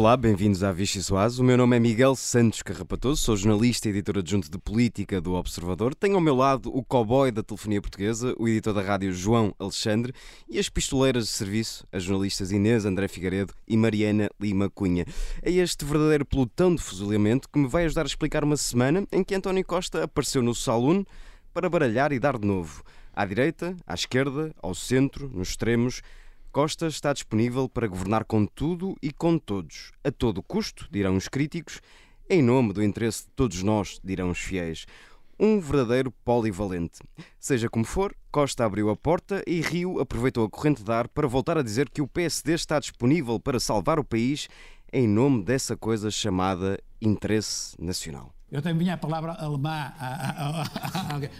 Olá, bem-vindos à Vichy Soaz. O meu nome é Miguel Santos Carrapatoso, sou jornalista e editor adjunto de política do Observador. Tenho ao meu lado o cowboy da telefonia portuguesa, o editor da rádio João Alexandre e as pistoleiras de serviço, as jornalistas Inês André Figueiredo e Mariana Lima Cunha. É este verdadeiro pelotão de fuzilamento que me vai ajudar a explicar uma semana em que António Costa apareceu no saloon para baralhar e dar de novo. À direita, à esquerda, ao centro, nos extremos Costa está disponível para governar com tudo e com todos, a todo custo, dirão os críticos, em nome do interesse de todos nós, dirão os fiéis. Um verdadeiro polivalente. Seja como for, Costa abriu a porta e Rio aproveitou a corrente de ar para voltar a dizer que o PSD está disponível para salvar o país em nome dessa coisa chamada interesse nacional. Eu tenho a palavra alemã,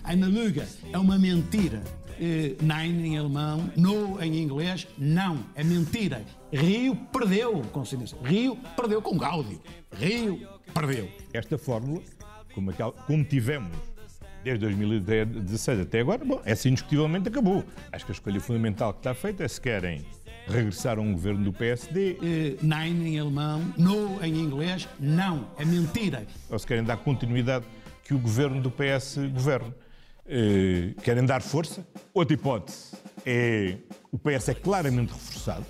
eine Lüge, é uma mentira. Eh, nein em alemão, no em inglês, não, é mentira. Rio perdeu com silêncio. Rio perdeu com Gáudio. Rio perdeu. Esta fórmula, como, aquela, como tivemos desde 2016 até agora, bom, essa indiscutivelmente acabou. Acho que a escolha fundamental que está feita é se querem regressar a um governo do PSD. Uh, nein em alemão, no em inglês, não, é mentira. Ou se querem dar continuidade que o governo do PS governe. Uh, querem dar força. Outra hipótese é o PS é claramente reforçado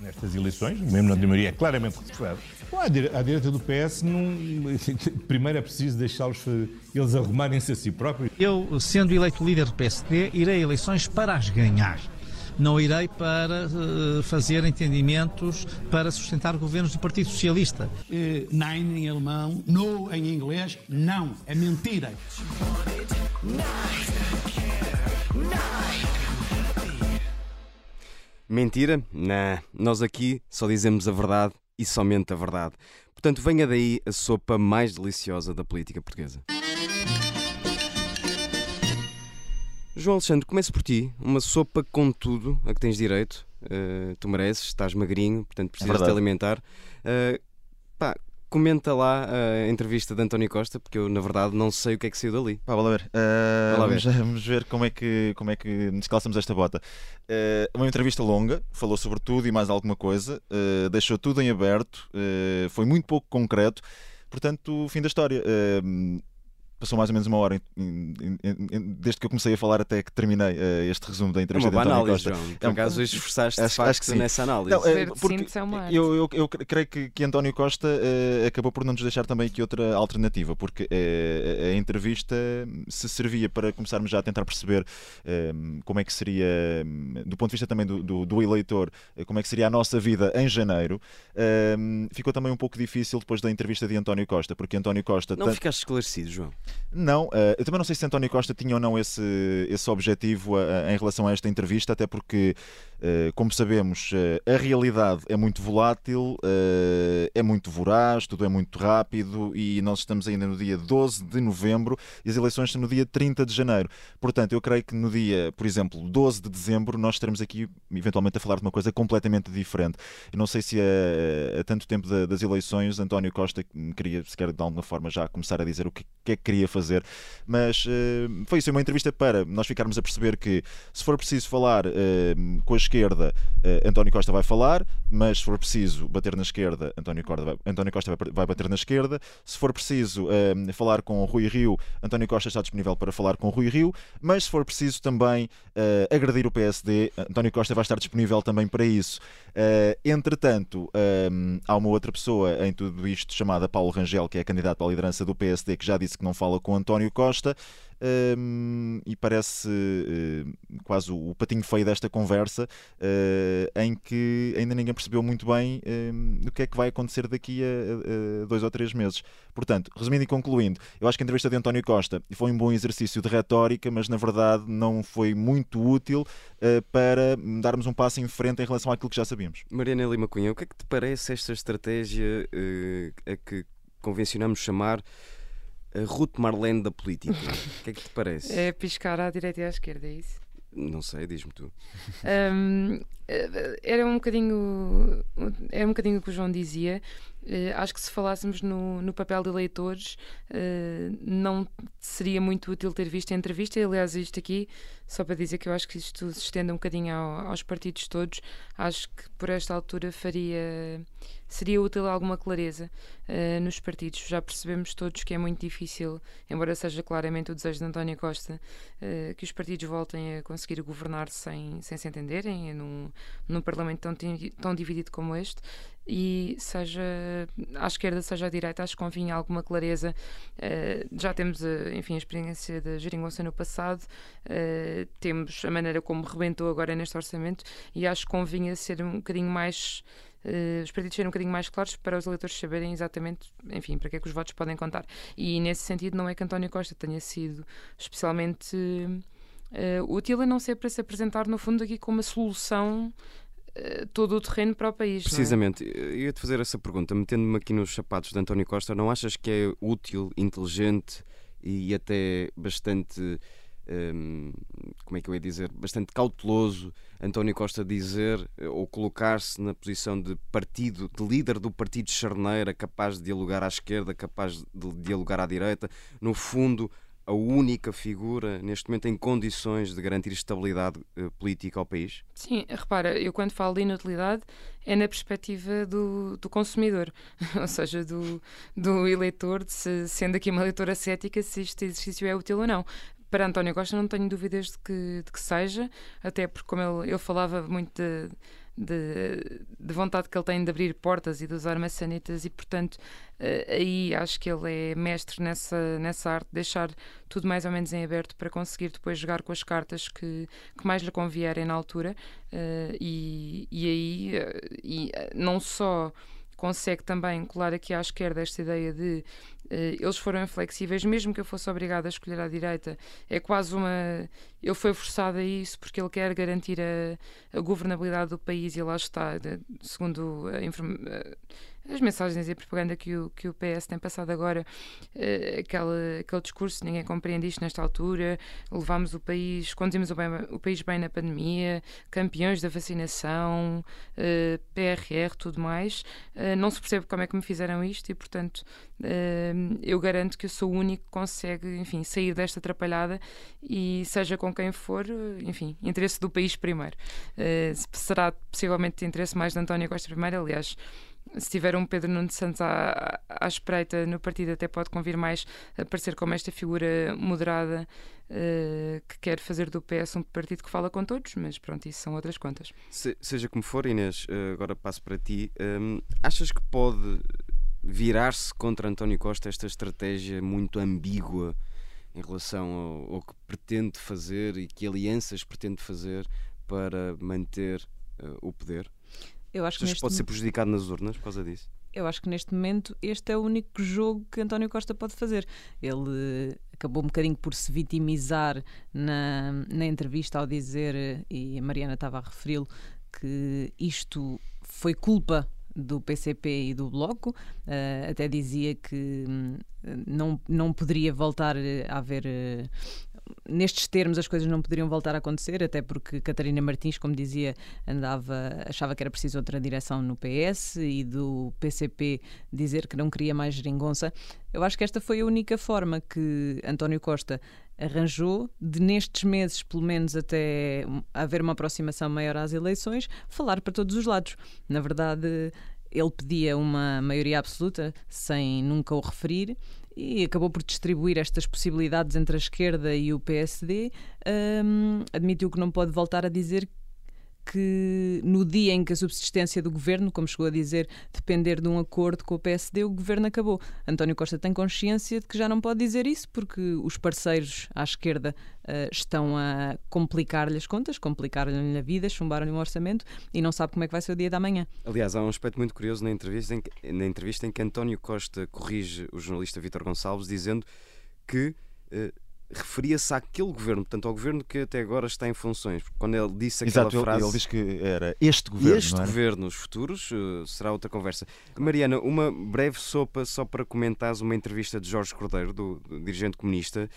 nestas eleições, mesmo na maioria é claramente reforçado. Bom, à, direita do PS, não, primeiro é preciso deixá-los eles arrumarem-se a si próprios. Eu, sendo eleito líder do PSD, irei a eleições para as ganhar não irei para uh, fazer entendimentos para sustentar governos do Partido Socialista. Uh, nein em alemão, no em inglês, não, é mentira. Mentira? Não, nós aqui só dizemos a verdade e somente a verdade. Portanto, venha daí a sopa mais deliciosa da política portuguesa. João Alexandre, começo por ti. Uma sopa com tudo a que tens direito. Uh, tu mereces, estás magrinho, portanto precisas é te alimentar. Uh, pá, comenta lá a entrevista de António Costa, porque eu, na verdade, não sei o que é que saiu dali. Pá, vamos ver. Uh, vamos, ver. vamos ver como é que, como é que nos calçamos esta bota. Uma entrevista longa, falou sobre tudo e mais alguma coisa, deixou tudo em aberto, foi muito pouco concreto. Portanto, fim da história passou mais ou menos uma hora desde que eu comecei a falar até que terminei uh, este resumo da entrevista é uma de António Costa. João. Por acaso esforçaste acho, acho que sim. nessa análise. Não, é, porque eu, eu, eu, creio que, que António Costa uh, acabou por não nos deixar também aqui outra alternativa, porque uh, a entrevista se servia para começarmos já a tentar perceber como é que seria, do ponto de vista também do, do, do eleitor, como é que seria a nossa vida em janeiro. ficou também um pouco difícil depois da entrevista de António Costa, porque António Costa. Não ficaste esclarecido, João? Não, uh, eu também não sei se António Costa tinha ou não esse, esse objetivo uh, em relação a esta entrevista, até porque eh, como sabemos, eh, a realidade é muito volátil, eh, é muito voraz, tudo é muito rápido e nós estamos ainda no dia 12 de novembro e as eleições são no dia 30 de janeiro. Portanto, eu creio que no dia, por exemplo, 12 de dezembro, nós estaremos aqui eventualmente a falar de uma coisa completamente diferente. Eu não sei se a tanto tempo das eleições António Costa queria, se quer de alguma forma, já começar a dizer o que é que queria fazer, mas foi isso, uma entrevista para nós ficarmos a perceber que se for preciso falar com as esquerda, uh, António Costa vai falar, mas se for preciso bater na esquerda, António Costa vai, António Costa vai, bater na esquerda. Se for preciso uh, falar com Rui Rio, António Costa está disponível para falar com Rui Rio, mas se for preciso também uh, agredir o PSD, António Costa vai estar disponível também para isso. entretanto, há uma outra pessoa em tudo isto chamada Paulo Rangel, que é candidato à liderança do PSD, que já disse que não fala com António Costa um, e parece uh, quase o patinho feio desta conversa, uh, em que ainda ninguém percebeu muito bem uh, o que é que vai acontecer daqui a, a, dois ou três meses. Portanto, resumindo e concluindo, eu acho que a entrevista de António Costa foi um bom exercício de retórica, mas na verdade não foi muito útil eh, para darmos um passo em frente em relação àquilo que já sabíamos. Mariana Lima Cunha, o que é que te parece esta estratégia a que convencionamos chamar a Ruth Marlene da política. O que é que te parece? É piscar à direita e à esquerda, é isso? Não sei, diz-me tu. Um, era um bocadinho era um bocadinho o que o João dizia acho que se falássemos no, no papel de eleitores, uh, não seria muito útil ter visto a entrevista. Aliás, isto aqui, só para dizer que eu acho que isto se estende um bocadinho ao, aos partidos todos, acho que por esta altura faria seria útil alguma clareza uh, nos partidos. Já percebemos todos que é muito difícil, embora seja claramente o desejo de António Costa, uh, que os partidos voltem a conseguir governar sem, sem se entenderem num, num Parlamento tão, tão dividido como este. E seja à esquerda, seja à direita, acho que convinha alguma clareza. Uh, já temos, enfim, a experiência da Geringonça no passado, temos a maneira como rebentou agora neste orçamento, e acho que convinha ser um bocadinho mais uh, os partidos serem um bocadinho mais claros para os eleitores saberem exatamente, enfim, para que é que os votos podem contar. E nesse sentido, não é que António Costa tenha sido especialmente uh, útil a não ser para se apresentar, no fundo, aqui como uma solução todo o terreno para o país. É? Precisamente, é? eu ia-te fazer essa pergunta, metendo-me aqui nos sapatos de António Costa, não achas que é útil, inteligente e até bastante um, como é que eu ia dizer, bastante cauteloso António Costa dizer eh, ou colocar-se na posição de partido, de líder do partido charneira, capaz de dialogar à esquerda, capaz de dialogar à direita, no fundo a única figura neste momento em condições de garantir estabilidade uh, política ao país? Sim, repara, eu quando falo de inutilidade é na perspectiva do, do consumidor, ou seja, do, do eleitor, se, sendo aqui uma leitora cética, se este exercício é útil ou não. Para António Costa não tenho dúvidas de que, de que seja, até porque como ele, ele falava muito de, de, de, vontade que ele tem de abrir portas e de usar maçanetas e portanto uh, aí acho que ele é mestre nessa, nessa arte de deixar tudo mais ou menos em aberto para conseguir depois jogar com as cartas que, que mais lhe convierem na altura uh, e, e aí uh, e, não só consegue também colar aqui à esquerda esta ideia de uh, eles foram inflexíveis, mesmo que eu fosse obrigada a escolher à direita, é quase uma. Ele foi forçado a isso porque ele quer garantir a, a governabilidade do país e lá está, segundo a, as mensagens e propaganda que o, que o PS tem passado agora, uh, aquele, aquele discurso, ninguém compreende isto nesta altura, levámos o país, conduzimos o, bem, o país bem na pandemia, campeões da vacinação, uh, eh, PRR, tudo mais. Uh, não se percebe como é que me fizeram isto e, portanto, eu garanto que eu sou o único que consegue, enfim, sair desta atrapalhada e seja com quem for, enfim, interesse do país primeiro. será possivelmente interesse mais de António Costa primeiro, aliás, se tiver um Pedro Nuno Santos à, à espreita no partido, até pode convir mais aparecer como esta figura moderada uh, que quer fazer do PS um partido que fala com todos, mas pronto, isso são outras contas. Se, seja como for, Inês, uh, agora passo para ti. Um, achas que pode virar-se contra António Costa esta estratégia muito ambígua em relação ao, ao que pretende fazer e que alianças pretende fazer para manter uh, o poder? Eu acho que neste... pode ser prejudicado nas urnas por causa disso? Eu acho que neste momento este é o único jogo que António Costa pode fazer. Ele acabou um bocadinho por se vitimizar na, na entrevista ao dizer, e a Mariana estava a referi-lo, que isto foi culpa do PCP e do Bloco, uh, até dizia que hum, não, não poderia voltar a haver uh, nestes termos as coisas não poderiam voltar a acontecer, até porque Catarina Martins, como dizia, andava, achava que era preciso outra direção no PS e do PCP dizer que não queria mais geringonça. Eu acho que esta foi a única forma que António Costa arranjou de nestes meses, pelo menos até haver uma aproximação maior às eleições, falar para todos os lados. Na verdade, ele pedia uma maioria absoluta sem nunca o referir e acabou por distribuir estas possibilidades entre a esquerda e o PSD. Um, admitiu que não pode voltar a dizer que no dia em que a subsistência do governo, como chegou a dizer, depender de um acordo com o PSD, o governo acabou. António Costa tem consciência de que já não pode dizer isso porque os parceiros à esquerda uh, estão a complicar-lhe as contas, complicar-lhe a vida, chumbar-lhe um orçamento e não sabe como é que vai ser o dia da manhã. Aliás, há um aspecto muito curioso na entrevista em que, na entrevista em que António Costa corrige o jornalista Vítor Gonçalves dizendo que uh, referia-se àquele governo, portanto, ao governo que até agora está em funções. Quando ele disse aquela Exato, frase. Ele, diz que era este governo. Este governo, os futuros, uh, será outra conversa. Mariana, uma breve sopa só para comentares uma entrevista de Jorge Cordeiro, do, do dirigente comunista,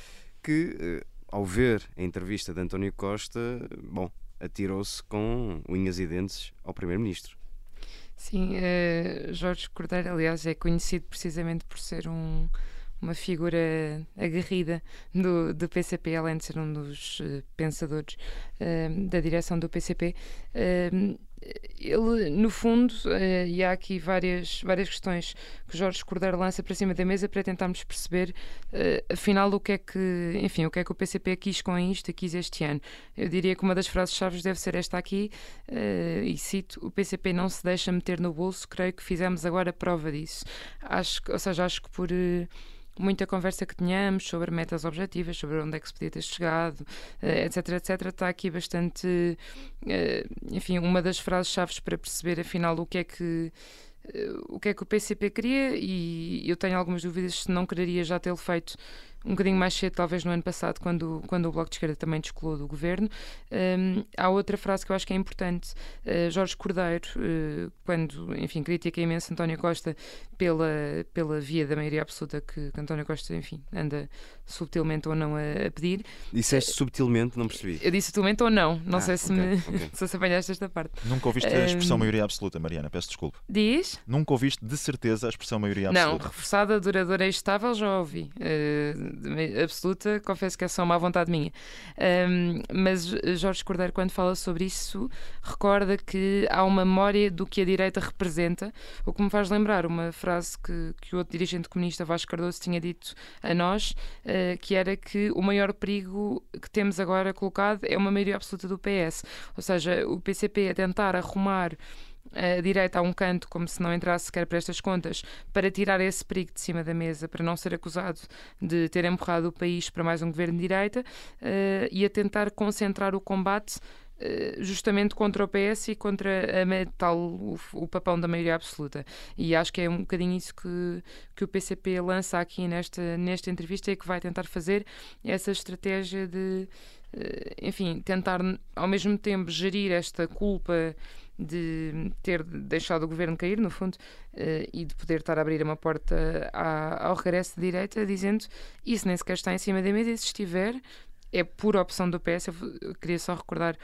que, uh, ao ver a entrevista de António Costa, bom, atirou-se com unhas e dentes ao Primeiro-Ministro. Sim, uh, Jorge Cordeiro, aliás, é conhecido precisamente por ser um, uma figura aguerrida do, do PCP, além de ser um dos uh, pensadores uh, da direção do PCP. Uh, ele, no fundo, e há aqui várias, várias questões que Jorge Cordeiro lança para cima da mesa para tentarmos perceber, afinal, o que é que, enfim, o que é que o PCP quis com isto, quis este ano. Eu diria que uma das frases-chave deve ser esta aqui, e cito: o PCP não se deixa meter no bolso, creio que fizemos agora prova disso. Acho, ou seja, acho que por muita conversa que tínhamos sobre metas objetivas, sobre onde é que se podia ter chegado, etc, etc, está aqui bastante, eh, enfim, uma das frases-chave para perceber afinal o que é que eh, o que é que o PCP queria e eu tenho algumas dúvidas se não quereria já tê-lo feito um bocadinho mais cedo, talvez no ano passado, quando, quando o Bloco de Esquerda também descolou do governo. Um, há outra frase que eu acho que é importante. Uh, Jorge Cordeiro, uh, quando, enfim, critica imenso António Costa pela, pela via da maioria absoluta que, que António Costa, enfim, anda subtilmente ou não a, a pedir. Disseste subtilmente, não percebi. Eu disse subtilmente ou não, não ah, sei se, okay, me, okay. se apanhaste esta parte. Nunca ouviste a expressão maioria absoluta, Mariana, peço desculpa. Diz? Nunca ouviste de certeza a expressão maioria absoluta. Não, reforçada, duradoura e estável já ouvi. Uh, absoluta, confesso que é só uma vontade minha. Um, mas Jorge Cordeiro, quando fala sobre isso, recorda que há uma memória do que a direita representa, o que me faz lembrar uma frase que, que o outro dirigente comunista, Vasco Cardoso, tinha dito a nós, uh, que era que o maior perigo que temos agora colocado é uma maioria absoluta do PS. Ou seja, o PCP a tentar arrumar a direita a um canto, como se não entrasse sequer para estas contas, para tirar esse perigo de cima da mesa, para não ser acusado de ter empurrado o país para mais um governo de direita, uh, e a tentar concentrar o combate uh, justamente contra o PS e contra a, tal, o, o, papão da maioria absoluta. E acho que é um bocadinho isso que, que o PCP lança aqui nesta, nesta entrevista e que vai tentar fazer essa estratégia de, uh, enfim, tentar ao mesmo tempo gerir esta culpa de ter deixado o governo cair, no fundo, uh, e de poder estar a abrir uma porta ao regresso de direita, dizendo isso nem sequer está em cima da mesa, e se estiver, é pura opção do PS. Eu queria só recordar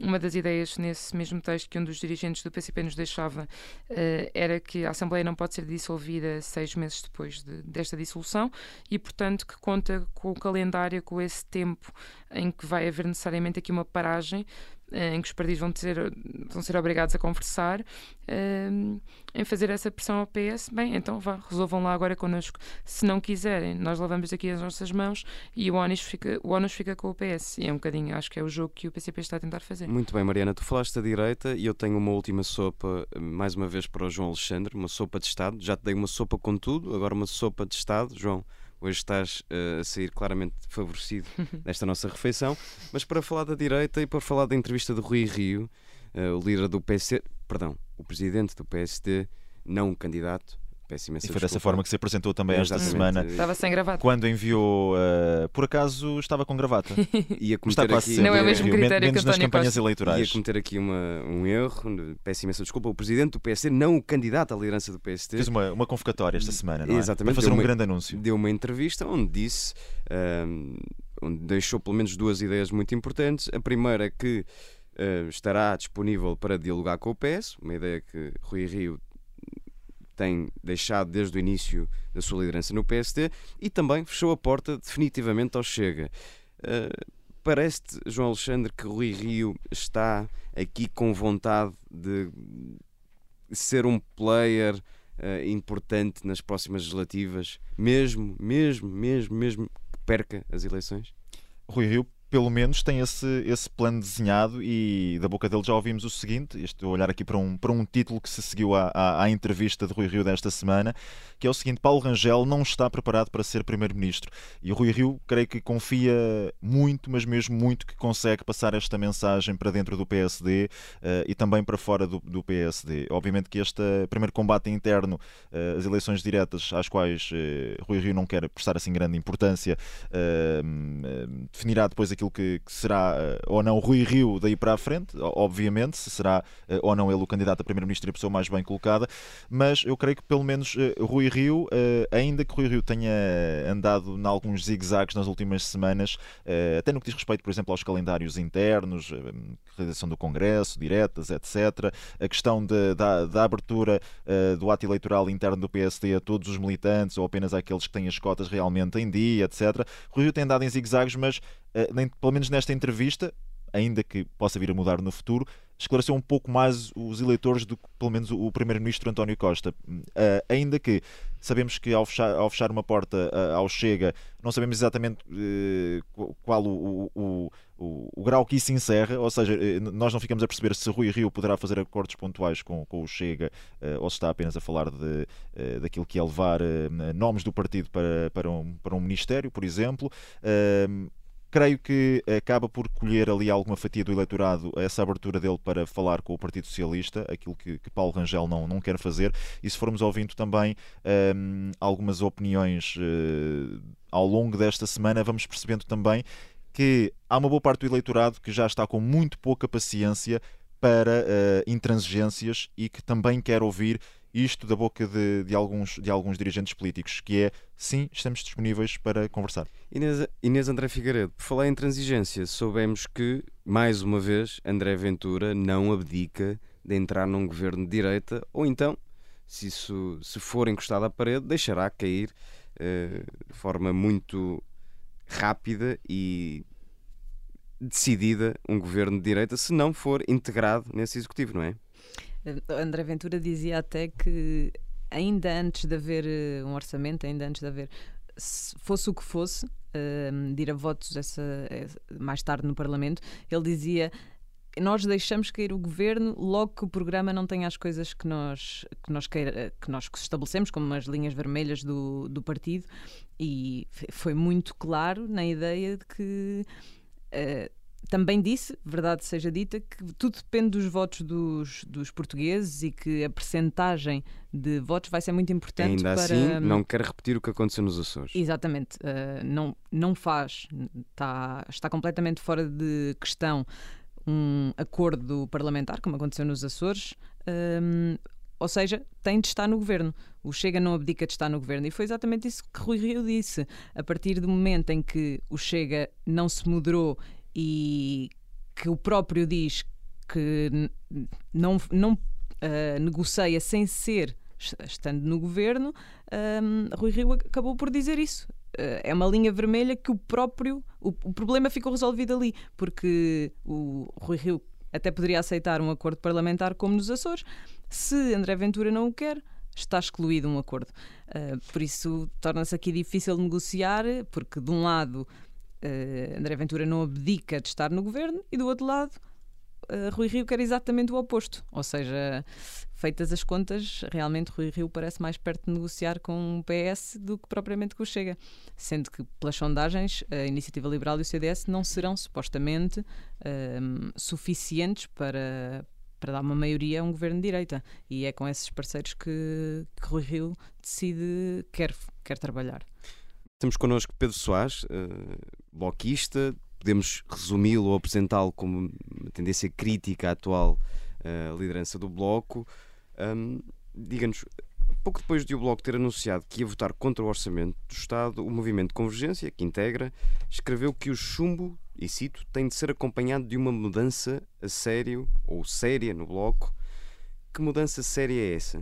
uma das ideias nesse mesmo texto que um dos dirigentes do PCP nos deixava uh, era que a Assembleia não pode ser dissolvida seis meses depois de, desta dissolução e, portanto, que conta com o calendário, com esse tempo em que vai haver necessariamente aqui uma paragem eh, em que os partidos vão, ter, vão ser obrigados a conversar, uh, em fazer essa pressão ao PS, bem, então vá, resolvam lá agora connosco. Se não quiserem, nós lavamos aqui as nossas mãos e o ONUS fica, o ONUS fica com o PS. E é um bocadinho, acho que é o jogo que o PCP está a tentar fazer. Muito bem, Mariana, tu falaste da direita e eu tenho uma última sopa, mais uma vez para o João Alexandre, uma sopa de Estado. Já te dei uma sopa com tudo, agora uma sopa de Estado. João, Hoje estás uh, a sair claramente favorecido nesta nossa refeição. Mas para falar da direita e para falar da entrevista de Rui Rio, uh, o líder do PSD, perdão, o presidente do PSD, não candidato, Peço imensa e foi dessa forma que se apresentou também é, esta semana. Estava sem gravata. Quando enviou, uh, por acaso estava com gravata. Ia cometer Está aqui, não é o mesmo critério menos que nas campanhas Costa. eleitorais. Ia cometer aqui uma, um erro, peço imensa desculpa. O presidente do PSD, não o candidato à liderança do PSD. Fez uma, uma convocatória esta semana, não é? Exatamente. Para fazer um uma, grande anúncio. Deu uma entrevista onde disse, um, onde deixou pelo menos duas ideias muito importantes. A primeira é que uh, estará disponível para dialogar com o PS, uma ideia que Rui Rio tem deixado desde o início da sua liderança no PSD e também fechou a porta definitivamente ao Chega. Uh, Parece-te, João Alexandre, que Rui Rio está aqui com vontade de ser um player uh, importante nas próximas legislativas, mesmo, mesmo, mesmo, mesmo que perca as eleições? Rui Rio pelo menos tem esse, esse plano desenhado e da boca dele já ouvimos o seguinte, estou a olhar aqui para um, para um título que se seguiu à, à, à entrevista de Rui Rio desta semana, que é o seguinte, Paulo Rangel não está preparado para ser Primeiro-Ministro e o Rui Rio creio que confia muito, mas mesmo muito que consegue passar esta mensagem para dentro do PSD uh, eh, e também para fora do, do, PSD. Obviamente que este primeiro combate interno, uh, as eleições diretas às quais uh, Rui Rio não quer prestar assim grande importância, definirá depois aqui daquilo que, que será uh, ou não Rui Rio daí para a frente, obviamente, se será uh, ou não ele o candidato a primeiro-ministro e a pessoa mais bem colocada, mas eu creio que pelo menos Rui Rio, ainda que Rui Rio tenha andado em alguns zigue-zagues nas últimas semanas, até no que diz respeito, por exemplo, aos calendários internos, realização do Congresso, diretas, etc., a questão de, da, da abertura do ato eleitoral interno do PSD a todos os militantes ou apenas àqueles que têm as cotas realmente em dia, etc. Rui Rio tem dado em zigue-zagues, mas pelo menos nesta entrevista, ainda que possa vir a mudar no futuro, esclareceu um pouco mais os eleitores do que pelo menos o primeiro-ministro António Costa. Uh, ainda que sabemos que ao fechar, ao fechar uma porta uh, ao Chega, não sabemos exatamente uh, qual o, o, o, o, grau que isso encerra, ou seja, nós não ficamos a perceber se Rui Rio poderá fazer acordos pontuais com, com o Chega ou se está apenas a falar de, daquilo que é levar nomes do partido para, para, um, para um ministério, por exemplo creio que acaba por colher ali alguma fatia do eleitorado essa abertura dele para falar com o Partido Socialista, aquilo que, que Paulo Rangel não, não quer fazer. E se formos ouvindo também um, algumas opiniões uh, ao longo desta semana, vamos percebendo também que há uma boa parte do eleitorado que já está com muito pouca paciência para uh, intransigências e que também quer ouvir isto da boca de, de, alguns, de alguns dirigentes políticos, que é sim, estamos disponíveis para conversar. Inês, Inês André Figueiredo, por falar em transigência, soubemos que, mais uma vez, André Ventura não abdica de entrar num governo de direita, ou então, se isso se for encostado à parede, deixará cair uh, de forma muito rápida e decidida um governo de direita, se não for integrado nesse executivo, não é? André Ventura dizia até que ainda antes de haver eh, um orçamento, ainda antes de haver, se fosse o que fosse, uh, de ir a votos essa, mais tarde no Parlamento, ele dizia nós deixamos cair o governo logo que o programa não tem as coisas que nós que nós, queira, que nós estabelecemos como as linhas vermelhas do, do partido. E foi muito claro na ideia de que uh, também disse, verdade seja dita, que tudo depende dos votos dos, dos portugueses e que a percentagem de votos vai ser muito importante Ainda para... assim, não quer repetir o que aconteceu nos Açores. Exatamente. Uh, não, não faz, está, está completamente fora de questão um acordo parlamentar, como aconteceu nos Açores, um, ou seja, tem de estar no governo. O Chega não abdica de estar no governo. E foi exatamente isso que Rui Rio disse. A partir do momento em que o Chega não se moderou e que o próprio diz que não, não uh, negocia sem ser estando no governo, um, Rui Rio acabou por dizer isso. Uh, é uma linha vermelha que o próprio. O, o, problema ficou resolvido ali, porque o Rui Rio até poderia aceitar um acordo parlamentar como nos Açores. Se André Ventura não o quer, está excluído um acordo. Uh, por isso torna-se aqui difícil negociar, porque de um lado uh, André Ventura não abdica de estar no governo e do outro lado uh, Rui Rio quer exatamente o oposto. Ou seja, feitas as contas, realmente Rui Rio parece mais perto de negociar com o PS do que propriamente com o Chega. Sendo que, pelas sondagens, a Iniciativa Liberal e o CDS não serão supostamente uh, suficientes para, para dar uma maioria a um governo de direita. E é com esses parceiros que, que Rui Rio decide quer, quer trabalhar. Temos connosco Pedro Soares, uh, bloquista. Podemos resumi-lo ou apresentá-lo como uma tendência crítica à atual uh, liderança do Bloco. Um, Diga-nos, pouco depois de o Bloco ter anunciado que ia votar contra o orçamento do Estado, o Movimento Convergência, que integra, escreveu que o chumbo, e cito, tem de ser acompanhado de uma mudança a sério ou séria no Bloco. Que mudança séria é essa?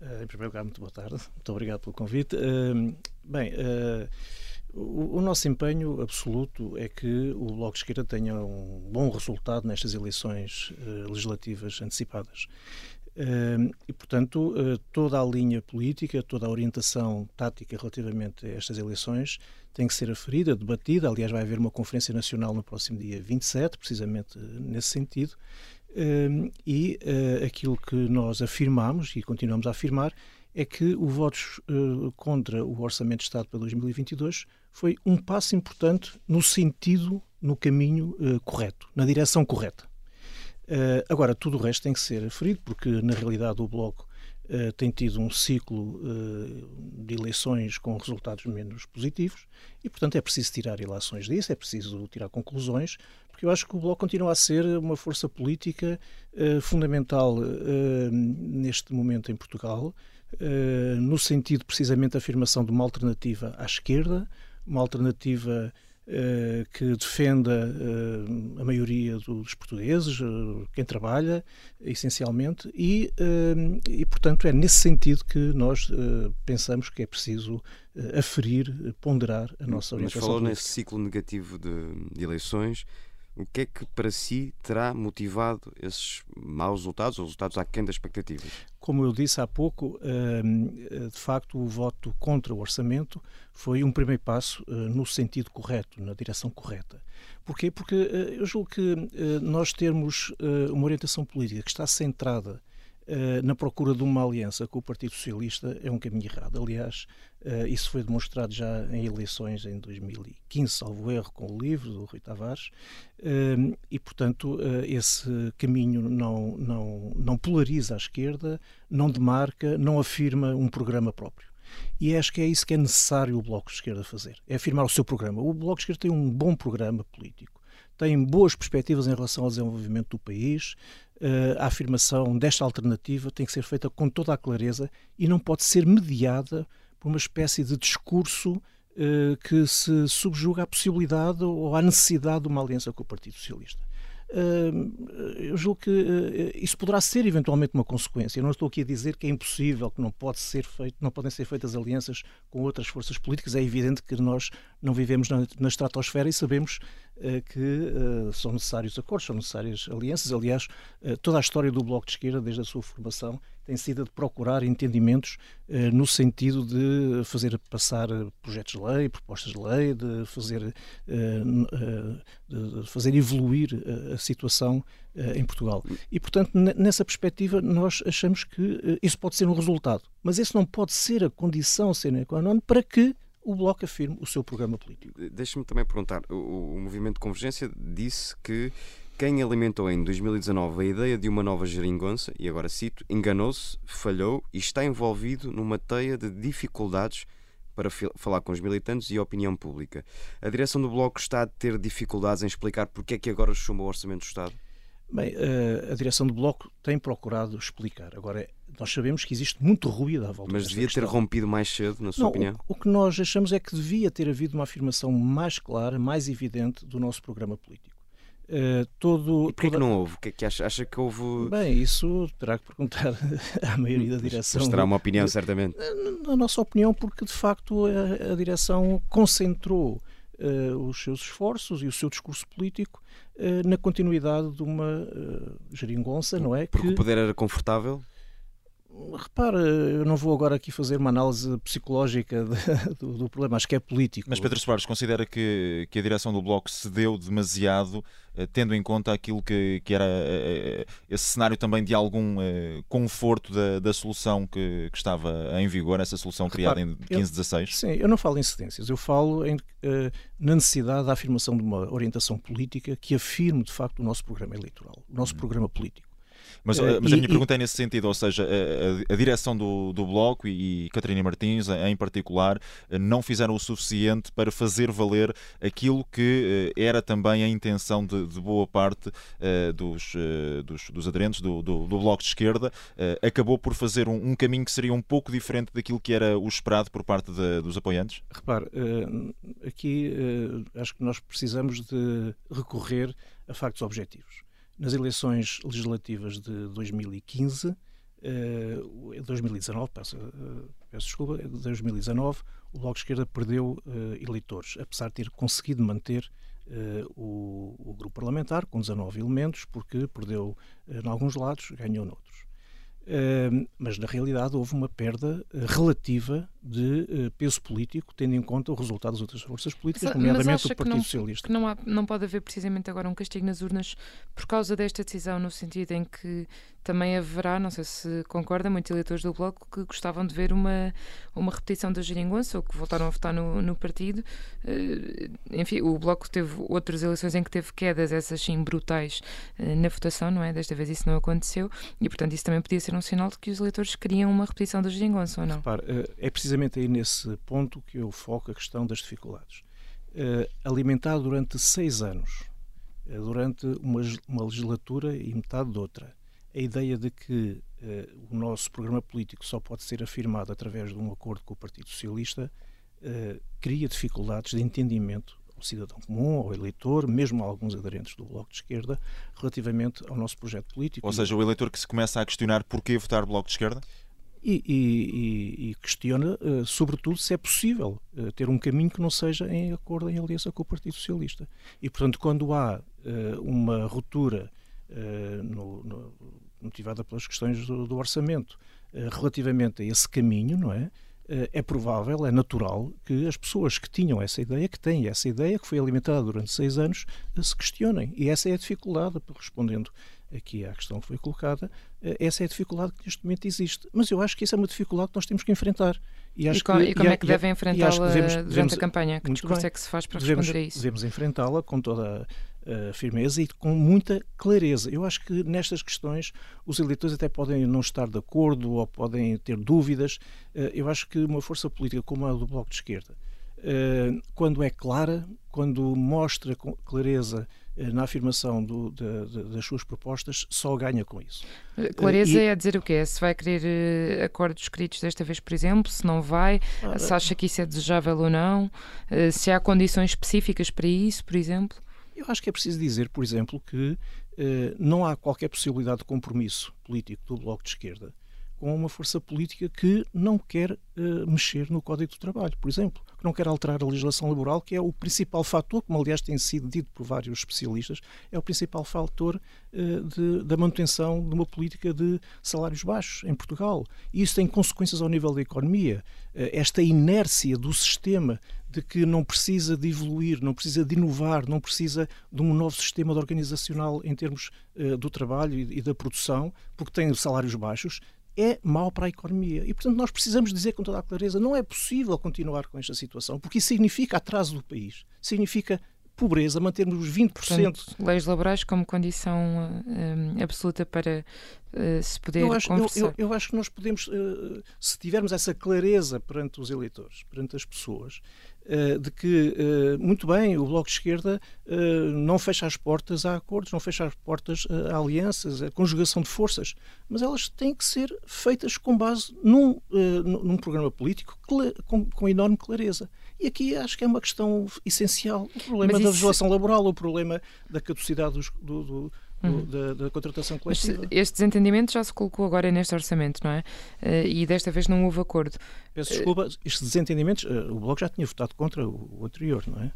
Uh, em primeiro lugar, muito boa tarde. Muito obrigado pelo convite. Uh, bem, uh, o, o, nosso empenho absoluto é que o Bloco de Esquerda tenha um bom resultado nestas eleições legislativas antecipadas. e, portanto, toda a linha política, toda a orientação tática relativamente a estas eleições tem que ser aferida, debatida. Aliás, vai haver uma Conferência Nacional no próximo dia 27, precisamente nesse sentido e uh, aquilo que nós afirmamos e continuamos a afirmar é que o voto uh, contra o Orçamento de Estado para 2022 foi um passo importante no sentido, no caminho uh, correto, na direção correta. agora, tudo o resto tem que ser aferido, porque na realidade o Bloco uh, tem tido um ciclo uh, de eleições com resultados menos positivos e, portanto, é preciso tirar ilações disso, é preciso tirar conclusões, porque eu acho que o Bloco continua a ser uma força política uh, fundamental neste momento em Portugal, no sentido precisamente da afirmação de uma alternativa à esquerda, uma alternativa eh, que defenda uh, a maioria dos portugueses, quem trabalha, essencialmente, e, e, portanto, é nesse sentido que nós pensamos que é preciso aferir, ponderar a nossa orientação Mas falou nesse ciclo negativo de, de eleições, o que é que para si terá motivado esses maus resultados, ou resultados aquém das expectativas? Como eu disse há pouco, hum, de facto o voto contra o orçamento foi um primeiro passo hum, no sentido correto, na direção correta. Porquê? Porque hum, eu julgo que nós termos uma orientação política que está centrada eh, na procura de uma aliança com o Partido Socialista é um caminho errado. Aliás, uh, isso foi demonstrado já em eleições em 2015, salvo erro, com o livro do Rui Tavares, uh, e, portanto, esse caminho não, não, não polariza a esquerda, não demarca, não afirma um programa próprio. E acho que é isso que é necessário o Bloco de Esquerda fazer, é afirmar o seu programa. O Bloco de Esquerda tem um bom programa político, tem boas perspectivas em relação ao desenvolvimento do país, eh, a afirmação desta alternativa tem que ser feita com toda a clareza e não pode ser mediada por uma espécie de discurso uh, que se subjuga à possibilidade ou à necessidade de uma aliança com o Partido Socialista. Uh, eu julgo que uh, isso poderá ser eventualmente uma consequência. Eu não estou aqui a dizer que é impossível, que não pode ser feito, não podem ser feitas alianças com outras forças políticas. É evidente que nós não vivemos na, na estratosfera e sabemos que são necessários acordos, são necessárias alianças. Aliás, toda a história do Bloco de Esquerda, desde a sua formação, tem sido de procurar entendimentos eh, no sentido de fazer passar projetos de lei, propostas de lei, de fazer, eh, de fazer evoluir a situação eh, em Portugal. E, portanto, nessa perspectiva, nós achamos que isso pode ser um resultado. Mas esse não pode ser a condição sine qua non para que o Bloco afirme o seu programa político. Deixe-me também perguntar: o, o Movimento de Convergência disse que quem alimentou em 2019 a ideia de uma nova geringonça, e agora cito, enganou-se, falhou e está envolvido numa teia de dificuldades para falar com os militantes e a opinião pública. A direção do Bloco está a ter dificuldades em explicar porque é que agora chumou o Orçamento do Estado? Bem, a, a direção do Bloco tem procurado explicar. Agora, nós sabemos que existe muito ruído à volta Mas devia ter rompido mais cedo, na sua Não, opinião? O, o, que nós achamos é que devia ter havido uma afirmação mais clara, mais evidente do nosso programa político. Uh, todo, e porquê toda... que não houve? O que é que acha? Acha que houve. Bem, isso terá que perguntar à maioria da direção. Mas terá uma opinião, certamente. Na nossa opinião, porque de facto a, a direção concentrou uh, os seus esforços e o seu discurso político uh, na continuidade de uma geringonça, não é? Porque que... o poder era confortável? Repara, eu não vou agora aqui fazer uma análise psicológica de, do, do, problema, acho que é político. Mas Pedro Soares considera que, que a direção do Bloco cedeu demasiado, eh, tendo em conta aquilo que, que era eh, esse cenário também de algum eh, conforto da, da solução que, que, estava em vigor, essa solução criada em 1516? Sim, eu não falo em cedências, eu falo em, na necessidade da afirmação de uma orientação política que afirme de facto o nosso programa eleitoral, o nosso hum. programa político. Mas, uh, mas e, a minha e... pergunta é nesse sentido, ou seja, a, a, a direção do, do Bloco e, e Catarina Martins, em particular, eh, não fizeram o suficiente para fazer valer aquilo que era também a intenção de, de boa parte dos, dos, dos, aderentes do, do, do, Bloco de Esquerda, acabou por fazer um, um, caminho que seria um pouco diferente daquilo que era o esperado por parte de, dos apoiantes? Repare, aqui acho que nós precisamos de recorrer a factos objetivos nas eleições legislativas de 2015, 2019, peço, eh, peço desculpa, 2019, o Bloco de Esquerda perdeu uh, eleitores, apesar de ter conseguido manter uh, o, o, grupo parlamentar com 19 elementos, porque perdeu uh, em alguns lados, ganhou noutros. Uh, mas na realidade houve uma perda relativa de uh, peso político, tendo em conta o resultado das outras forças políticas, nomeadamente o Partido não, Socialista. Que não, há, não pode haver precisamente agora um castigo nas urnas por causa desta decisão, no sentido em que também haverá, não sei se concorda, muitos eleitores do Bloco que gostavam de ver uma, uma repetição da geringonça ou que voltaram a votar no, no partido. Uh, enfim, o Bloco teve outras eleições em que teve quedas, essas sim brutais, uh, na votação, não é? Desta vez isso não aconteceu e, portanto, isso também podia ser um sinal de que os eleitores queriam uma repetição da geringonça ou não? Repare, é preciso precisamente aí nesse ponto que eu foco a questão das dificuldades. Uh, alimentado durante seis anos, uh, durante uma, uma, legislatura e metade de outra, a ideia de que uh, o nosso programa político só pode ser afirmado através de um acordo com o Partido Socialista cria dificuldades de entendimento ao cidadão comum, ao eleitor, mesmo a alguns aderentes do Bloco de Esquerda, relativamente ao nosso projeto político. Ou seja, o eleitor que se começa a questionar porquê votar Bloco de Esquerda? E, e, e questiona, uh, sobretudo, se é possível uh, ter um caminho que não seja em acordo, em aliança com o Partido Socialista. E, portanto, quando há uh, uma ruptura no, no, motivada pelas questões do, do orçamento relativamente a esse caminho, não é? é provável, é natural que as pessoas que tinham essa ideia, que têm essa ideia, que foi alimentada durante seis anos, se questionem. E essa é a dificuldade, respondendo aqui à questão que foi colocada, eh, essa é a dificuldade que neste momento existe. Mas eu acho que essa é uma dificuldade que nós temos que enfrentar. E, e, com, que, e como e, é que devem enfrentá-la durante devemos, a campanha? Que discurso bem, é que se faz para devemos, responder a isso? Devemos enfrentá-la com toda a firmeza e com muita clareza. Eu acho que nestas questões os eleitores até podem não estar de acordo ou podem ter dúvidas. Eh, eu acho que uma força política como a do Bloco de Esquerda, eh, quando é clara, quando mostra com clareza eh, na afirmação do, das suas propostas, só ganha com isso. Eh, clareza e, é dizer o quê? Se vai querer acordos escritos desta vez, por exemplo, se não vai, ah, se acha que isso é desejável ou não, se há condições específicas para isso, por exemplo? Eu acho que é preciso dizer, por exemplo, que não há qualquer possibilidade de compromisso político do Bloco de Esquerda com uma força política que não quer uh, mexer no Código do Trabalho, por exemplo, que não quer alterar a legislação laboral, que é o principal fator, como aliás tem sido dito por vários especialistas, é o principal fator uh, de, da manutenção de uma política de salários baixos em Portugal. E isso tem consequências ao nível da economia. Uh, esta inércia do sistema de que não precisa de evoluir, não precisa de inovar, não precisa de um novo sistema organizacional em termos uh, do trabalho e, e, da produção, porque tem salários baixos, é mau para a economia. E, portanto, nós precisamos dizer com toda a clareza: não é possível continuar com esta situação, porque isso significa atraso do país, significa pobreza, mantermos os 20%. Portanto, leis laborais como condição um, absoluta para uh, se poder eu acho, conversar. Eu, eu, eu, acho que nós podemos, uh, se tivermos essa clareza perante os eleitores, perante as pessoas, de que, muito bem, o Bloco de Esquerda não fecha as portas a acordos, não fecha as portas a alianças, a conjugação de forças, mas elas têm que ser feitas com base num, num programa político com, com enorme clareza. E aqui acho que é uma questão essencial. O problema Mas da legislação laboral, o problema da caducidade dos, do, do Hum. Da, da, contratação coletiva. Este desentendimento já se colocou agora neste orçamento, não é? Uh, e desta vez não houve acordo. Peço desculpa, estes desentendimentos, uh, o Bloco já tinha votado contra o, anterior, não é?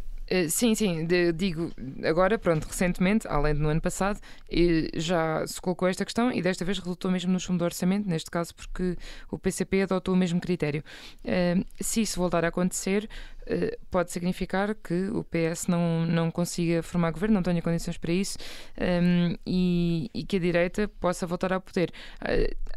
Sim, sim, digo agora, pronto, recentemente, além do no ano passado, já se colocou esta questão e desta vez resultou mesmo no chumbo do orçamento, neste caso porque o PCP adotou o mesmo critério. Se isso voltar a acontecer, pode significar que o PS não, não consiga formar governo, não tenha condições para isso um, e, e, que a direita possa voltar ao poder.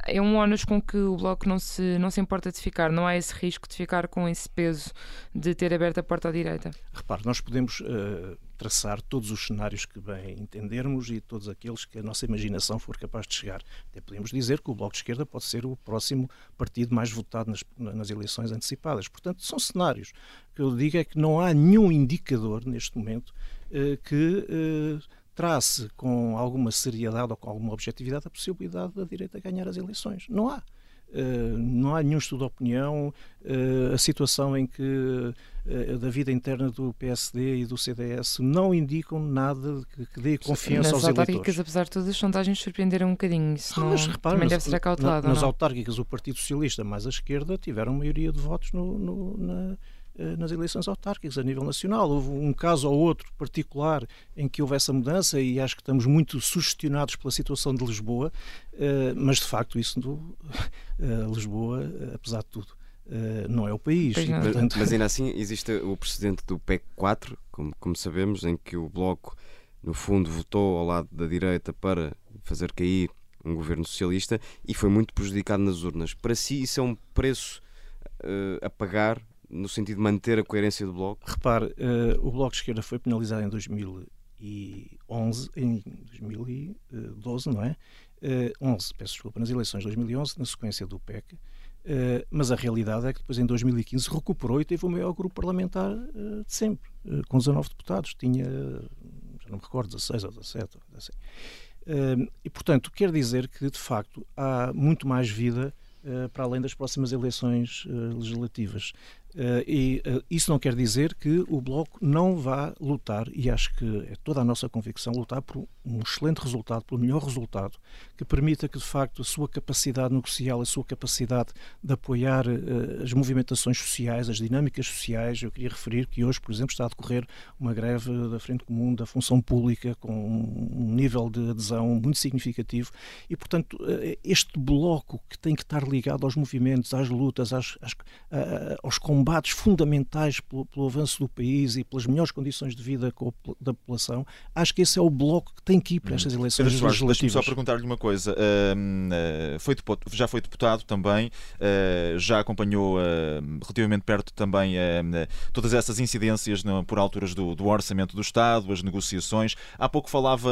é um ónus com que o Bloco não se, não se importa de ficar, não há esse risco de ficar com esse peso de ter aberto a porta à direita. Repare, nós podemos uh, traçar todos os cenários que bem entendermos e todos aqueles que a nossa imaginação for capaz de chegar. Até podemos dizer que o Bloco de Esquerda pode ser o próximo partido mais votado nas, nas eleições antecipadas. Portanto, são cenários. O que eu digo é que não há nenhum indicador neste momento uh, que. Uh, trace com alguma seriedade ou com alguma objetividade a possibilidade da direita ganhar as eleições. Não há. Uh, não há nenhum estudo de opinião. Uh, a situação em que uh, da vida interna do PSD e do CDS não indicam nada que, dê confiança nas aos eleitores. apesar de tudo, as sondagens surpreenderam um bocadinho. Isso não, mas repare, também deve ser acautelado. Na, nas autárquicas, o Partido Socialista mais a esquerda tiveram maioria de votos no, no na eh, nas eleições autárquicas a nível nacional. Houve um caso ou outro particular em que houve essa mudança e acho que estamos muito sugestionados pela situação de Lisboa, eh, mas de facto isso do, eh, Lisboa, apesar de tudo, uh, não é o país. E, portanto, Mas ainda assim existe o precedente do PEC 4, como, como sabemos, em que o Bloco, no fundo, votou ao lado da direita para fazer cair um governo socialista e foi muito prejudicado nas urnas. Para si, isso é um preço eh, a pagar no sentido de manter a coerência do Bloco? Repare, eh, o Bloco de Esquerda foi penalizado em 2011, em 2012, não é? Eh, 11, peço desculpa, nas eleições de 2011, na sequência do PEC. Eh, mas a realidade é que depois, em 2015, recuperou e teve o maior grupo parlamentar eh, de sempre, com 19 deputados. Tinha, já não me recordo, 16 ou 17. ou assim. E, portanto, quer dizer que, de facto, há muito mais vida para além das próximas eleições legislativas. Eh, e eh, isso não quer dizer que o Bloco não vá lutar, e acho que é toda a nossa convicção, lutar por um excelente resultado, pelo melhor resultado, que permita que, de facto, a sua capacidade negocial, a sua capacidade de apoiar eh, as movimentações sociais, as dinâmicas sociais. Eu queria referir que hoje, por exemplo, está a decorrer uma greve da Frente Comum da Função Pública com um nível de adesão muito significativo e, portanto, este bloco que tem que estar ligado aos movimentos, às lutas, às, às, aos combates fundamentais pelo, pelo avanço do país e pelas melhores condições de vida da população, acho que esse é o bloco que tem que ir para estas eleições Pedro Soares, deixe-me legislativas. só perguntar-lhe uma coisa. Ah, foi depo- já foi deputado também, ah, já acompanhou ah, relativamente perto também todas essas incidências no- por alturas do, do orçamento do Estado, as negociações. Há pouco falava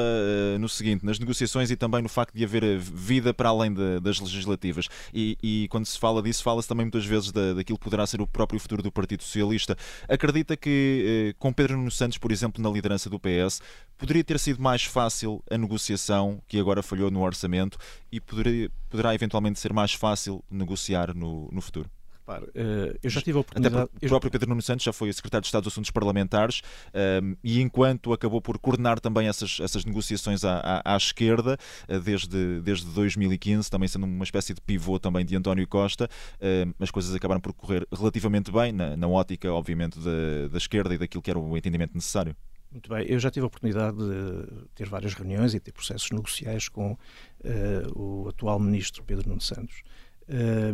no seguinte, nas negociações e também no facto de haver vida para além de- das legislativas. E, e quando se fala disso, fala-se também muitas vezes da, daquilo que poderá ser o próprio futuro do Partido Socialista. Acredita que eh, com Pedro Nuno Santos, por exemplo, na liderança do PS, poderia ter sido mais fácil a negociação que agora falhou no orçamento e poderia, poderá eventualmente ser mais fácil negociar no, no futuro? Repare, eh, eu já tive a Até oportunidade. porque o próprio Pedro Nuno Santos já foi secretário de Estado dos Assuntos Parlamentares ehm, e enquanto acabou por coordenar também essas, essas negociações à, à- à esquerda eh, desde, desde 2015, também sendo uma espécie de pivô também de António Costa, ehm, as coisas acabaram por correr relativamente bem na, na ótica, obviamente, da, da esquerda e daquilo que era o entendimento necessário. Muito bem, eu já tive a oportunidade de ter várias reuniões e ter processos negociais com eh, o atual ministro Pedro Nuno Santos. Eh,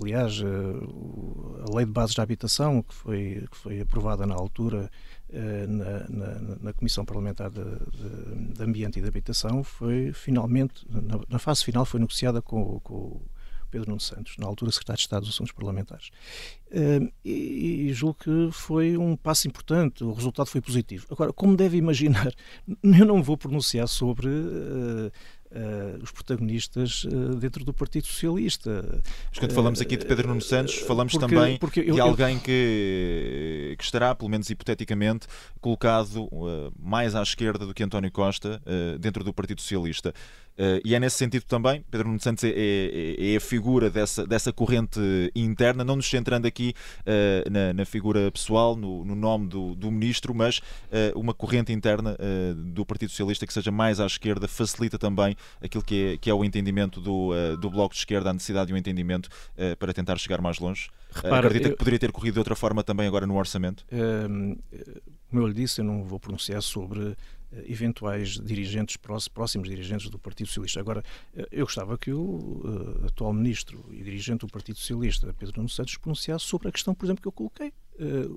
aliás, eh, a lei de bases da habitação, que foi, que foi aprovada na altura eh, na, na- na Comissão Parlamentar de, de- de Ambiente e de Habitação, foi finalmente, na, na fase final, foi negociada com, com o Pedro Nuno Santos, na altura secretário de Estado dos Assuntos Parlamentares. Eh, e, e julgo que foi um passo importante, o resultado foi positivo. Agora, como deve imaginar, eu não vou pronunciar sobre eh, eh, os protagonistas eh, dentro do Partido Socialista. Mas quando falamos aqui de Pedro Nuno Santos, falamos Porque- também porque eu- de eu- alguém que, que estará, pelo menos hipoteticamente, colocado uh, mais à esquerda do que António Costa uh, dentro do Partido Socialista. Uh, e é nesse sentido também, Pedro Nuno Santos é, é- é a figura dessa, dessa corrente interna, não nos centrando aqui uh, na, na figura pessoal, no, no nome do, do ministro, mas uh, uma corrente interna do Partido Socialista que seja mais à esquerda facilita também aquilo que é, que é o entendimento do, do Bloco de Esquerda, a necessidade de um entendimento para tentar chegar mais longe. Repara, acredita eu- que poderia ter corrido de outra forma também agora no orçamento? Hum, como eu lhe disse, eu não vou pronunciar sobre eventuais dirigentes, próximos dirigentes do Partido Socialista. Agora, eh, eu gostava que o eh, atual ministro e dirigente do Partido Socialista, Pedro Nuno Santos, pronunciasse sobre a questão, por exemplo, que eu coloquei. Eh,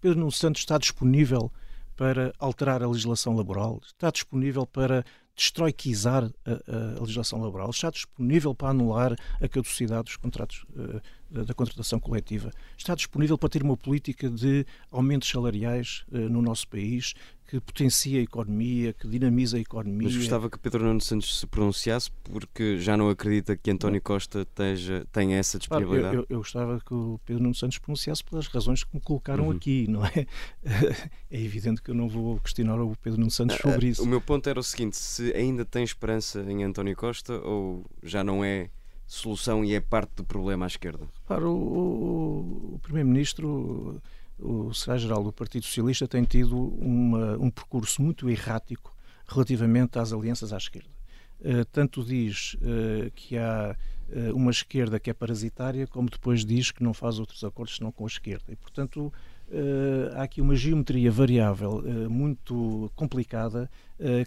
Pedro Nuno Santos está disponível para alterar a legislação laboral, está disponível para destroiquizar a, a legislação laboral, está disponível para anular a caducidade dos contratos eh, da, contratação coletiva, está disponível para ter uma política de aumentos salariais eh, no nosso país que potencia a economia, que dinamiza a economia. Mas gostava que Pedro Nuno Santos se pronunciasse porque já não acredita que António Costa teja, tenha essa Claro, eu, disponibilidade. eu- eu gostava que o Pedro Nuno Santos pronunciasse pelas razões que me colocaram Uhum. aqui, não é? É evidente que eu não vou questionar o Pedro Nuno Santos sobre Ah, isso. O meu ponto era o seguinte: se ainda tem esperança em António Costa ou já não é solução e é parte do problema à esquerda? Claro, o, o- o Primeiro-Ministro, o secretário-geral do Partido Socialista, tem tido uma- um percurso muito errático relativamente às alianças à esquerda. Eh, tanto diz eh, que há eh, uma esquerda que é parasitária, como depois diz que não faz outros acordos senão com a esquerda. E, portanto, há aqui uma geometria variável muito complicada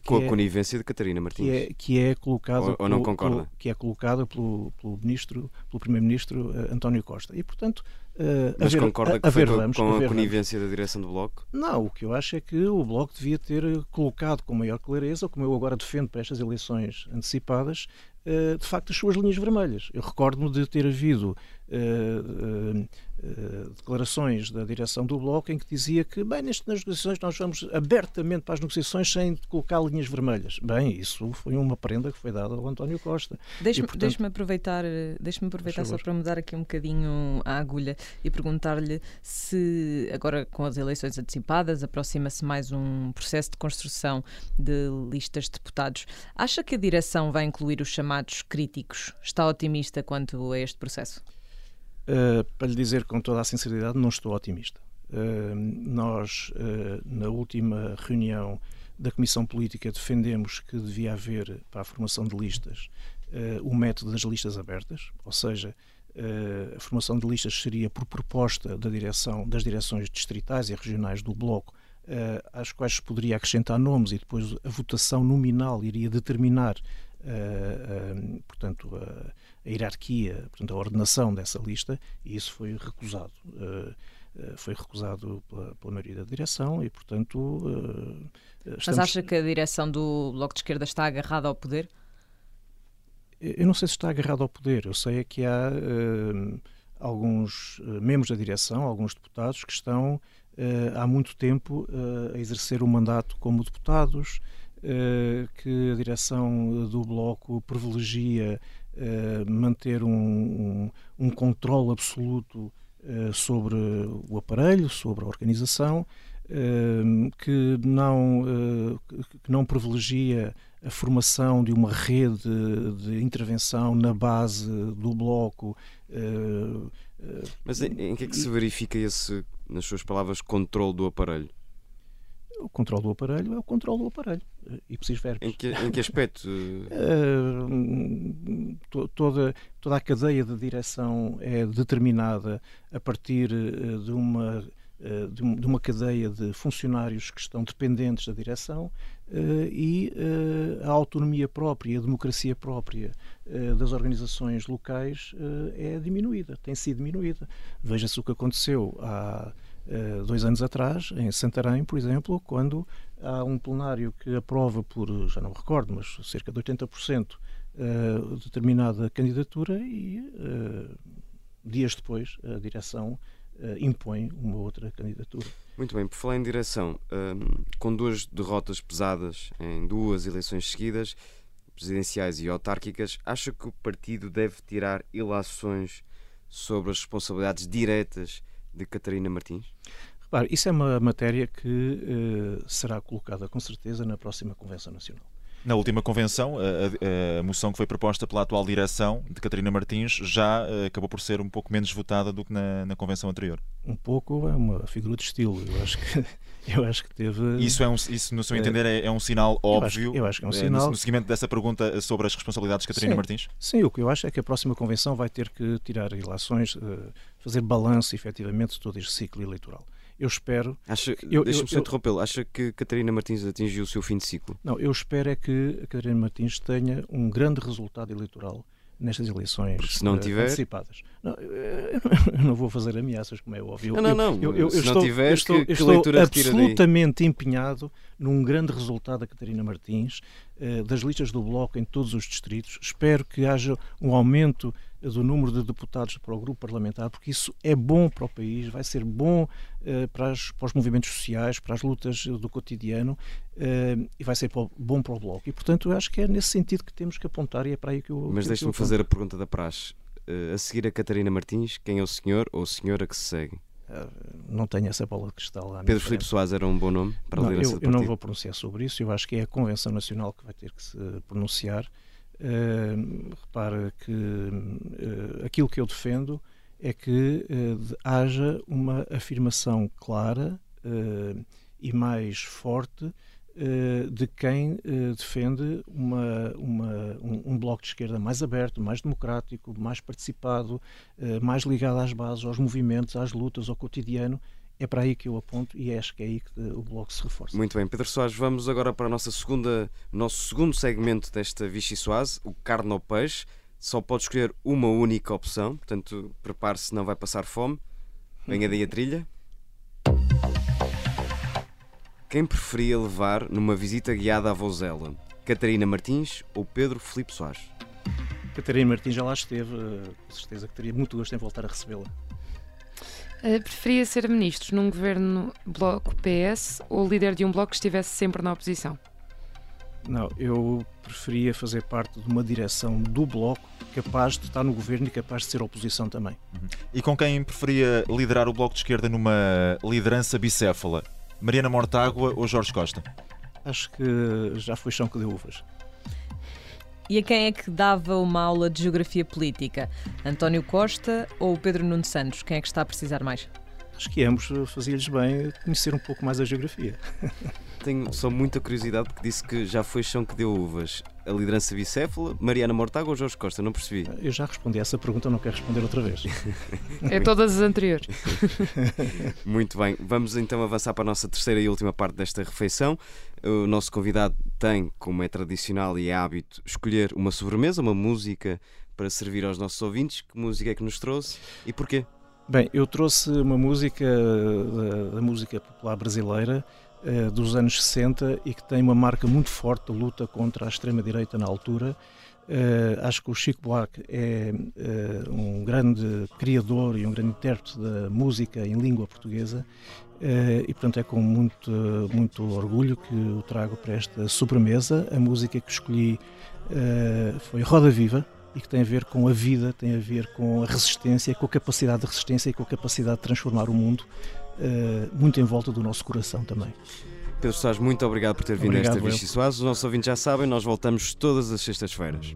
com a é, conivência de Catarina Martins que é, que é colocada ou, ou não concorda pelo, que é colocada pelo, pelo ministro pelo primeiro-ministro António Costa e portanto Uh, Mas ver, concorda a, que a foi com a, a conivência da direção do Bloco? Não, o que eu acho é que o Bloco devia ter colocado com maior clareza, como eu agora defendo para estas eleições antecipadas, uh, de facto as suas linhas vermelhas. Eu recordo-me de ter havido uh, declarações da direção do Bloco em que dizia que, bem, nas negociações nós vamos abertamente para as negociações sem colocar linhas vermelhas. Bem, isso foi uma prenda que foi dada ao António Costa. Deixe-me deixe aproveitar, deixe aproveitar só para mudar aqui um bocadinho a agulha e perguntar-lhe se, agora com as eleições antecipadas, aproxima-se mais um processo de construção de listas de deputados. Acha que a direção vai incluir os chamados críticos? Está otimista quanto a este processo? Uh, para lhe dizer com toda a sinceridade, não estou otimista. Uh, nós, uh, na última reunião da Comissão Política, defendemos que devia haver, para a formação de listas, o método das listas abertas, ou seja, a formação de listas seria por proposta da direção, das direções distritais e regionais do Bloco, às quais se poderia acrescentar nomes e depois a votação nominal iria determinar, portanto, a, a, hierarquia, portanto, a ordenação dessa lista, e isso foi recusado. foi recusado pela, pela, maioria da direção e, portanto. Estamos... Mas acha que a direção do Bloco de Esquerda está agarrada ao poder? Eu não sei se está agarrado ao poder. Eu sei é que há uh, alguns uh, membros da direção, alguns deputados, que estão uh, há muito tempo a exercer o mandato como deputados, que a direção do Bloco privilegia manter um, um, um controle absoluto sobre o aparelho, sobre a organização, que não, que não privilegia a formação de uma rede de intervenção na base do bloco. Eh, eh, Mas em, em que é que se verifica esse, nas suas palavras, controle do aparelho? O controle do aparelho é o controle do aparelho. E preciso verbos. Em que, em que aspecto? uh, toda, toda a cadeia de direção é determinada a partir de uma de uma cadeia de funcionários que estão dependentes da direção eh, e eh, a autonomia própria, a democracia própria eh, das organizações locais é diminuída, tem sido diminuída. Veja-se o que aconteceu há dois anos atrás, em Santarém, por exemplo, quando há um plenário que aprova por, já não recordo, mas cerca de 80% determinada candidatura e dias depois a direção impõe uma outra candidatura. Muito bem, por falar em direção, um, com duas derrotas pesadas em duas eleições seguidas, presidenciais e autárquicas, acha que o partido deve tirar ilações sobre as responsabilidades diretas de Catarina Martins? Repare, isso é uma matéria que uh, será colocada com certeza na próxima Convenção Nacional. Na última convenção, a, a, moção que foi proposta pela atual direção de Catarina Martins já uh, acabou por ser um pouco menos votada do que na, na, convenção anterior. Um pouco é uma figura de estilo. Eu acho que, eu acho que teve. Isso, é um, isso no seu é, entender, é, é um sinal óbvio. Eu acho, eu acho que é um sinal. No, no seguimento dessa pergunta sobre as responsabilidades de Catarina sim, Martins? Sim, o que eu acho é que a próxima convenção vai ter que tirar relações, uh, fazer balanço efetivamente de todo este ciclo eleitoral. Eu espero. Deixa-me só interrompê-lo. Acha que Catarina Martins atingiu o seu fim de ciclo? Não, eu espero é que a Catarina Martins tenha um grande resultado eleitoral nestas eleições Porque se não uh, tiver... antecipadas. Não, eu, não vou fazer ameaças, como é óbvio. Não, não, não. Eu, eu, se estou, não tiver, estou, que, que estou absolutamente empenhado num grande resultado da Catarina Martins, uh, das listas do Bloco em todos os distritos. Espero que haja um aumento do número de deputados para o grupo parlamentar, porque isso é bom para o país, vai ser bom uh, para, as, para, os movimentos sociais, para as lutas do cotidiano uh, e vai ser bom para o Bloco. E, portanto, eu acho que é nesse sentido que temos que apontar e é para aí que eu. Mas deixe-me fazer a pergunta da Praxe. Uh, a seguir a Catarina Martins, quem é o senhor ou a senhora que se segue? não tenho essa bola de cristal lá. Pedro Filipe Soares era um bom nome para não, liderança eu, eu não vou pronunciar sobre isso, eu acho que é a Convenção Nacional que vai ter que se pronunciar Uh, repara que uh, aquilo que eu defendo é que uh, haja uma afirmação clara e mais forte de quem defende uma, uma um, um, bloco de esquerda mais aberto, mais democrático, mais participado, mais ligado às bases, aos movimentos, às lutas, ao cotidiano é para aí que eu aponto e acho que é aí que o Bloco se reforça. Muito bem, Pedro Soares, vamos agora para a nossa segunda, nosso segundo segmento desta Vichy Soase, o carne ao peixe. Só pode escolher uma única opção, portanto, prepare-se, não vai passar fome. Venha daí a trilha. Quem preferia levar numa visita guiada à Vozela? Catarina Martins ou Pedro Filipe Soares? Catarina Martins já lá esteve, eh, com certeza que teria muito gosto em voltar a recebê-la. Uh, preferia ser ministro num governo bloco PS ou líder de um bloco que estivesse sempre na oposição? Não, eu preferia fazer parte de uma direção do Bloco capaz de estar no governo e capaz de ser oposição também. Uhum. E com quem preferia liderar o Bloco de Esquerda numa liderança bicéfala? Mariana Mortágua ou Jorge Costa? Acho que já foi chão que deu uvas. E a quem é que dava uma aula de geografia política? António Costa ou Pedro Nuno Santos? Quem é que está a precisar mais? Acho que ambos fazia-lhes bem conhecer um pouco mais a geografia. Tenho só muita curiosidade porque disse que já foi chão que deu uvas. A liderança bicéfala, Mariana Mortágua ou Jorge Costa? Não percebi. Eu já respondi a essa pergunta, não quero responder outra vez. é todas as anteriores. Muito bem, vamos então avançar para a nossa terceira e última parte desta refeição. O nosso convidado tem, como é tradicional e é hábito, escolher uma sobremesa, uma música para servir aos nossos ouvintes. Que música é que nos trouxe e porquê? Bem, eu trouxe uma música da, da música popular brasileira uh, dos anos 60 e que tem uma marca muito forte de luta contra a extrema-direita na altura. Uh, acho que o Chico Buarque é um grande criador e um grande intérprete da música em língua portuguesa e portanto é com muito, muito orgulho que o trago para esta sobremesa. A música que escolhi foi Roda Viva e que tem a ver com a vida, tem a ver com a resistência, com a capacidade de resistência e com a capacidade de transformar o mundo, uh, muito em volta do nosso coração também. Pedro Soares, muito obrigado por ter vindo obrigado, a esta Vichy Soares. Os nossos ouvintes já sabem, nós voltamos todas as sextas-feiras.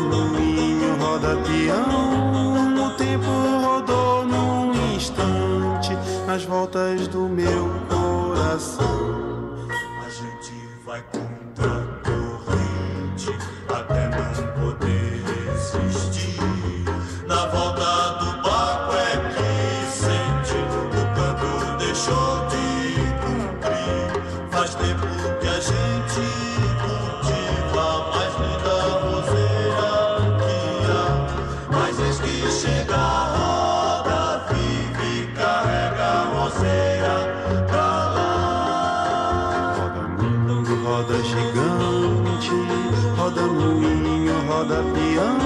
moinho, roda peão. O tempo rodou num instante nas voltas do meu coração. Roda peão,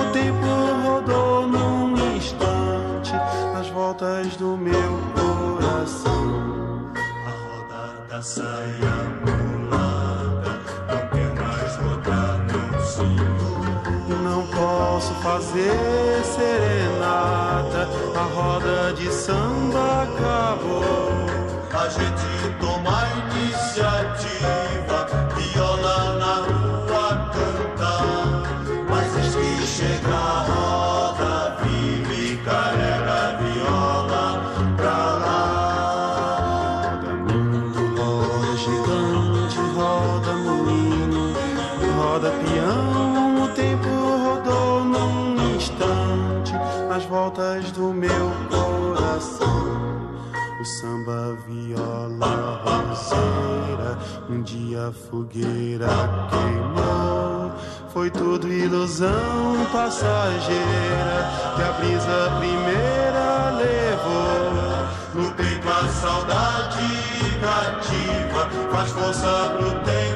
o tempo rodou num instante nas voltas do meu coração. A roda da saia mulata não quer mais rodar no sino. Não posso fazer serenata, a roda de samba acabou. A gente samba, viola, roseira, um dia a fogueira queimou. Foi tudo ilusão passageira que a brisa primeira levou. No peito a saudade cativa faz força pro tempo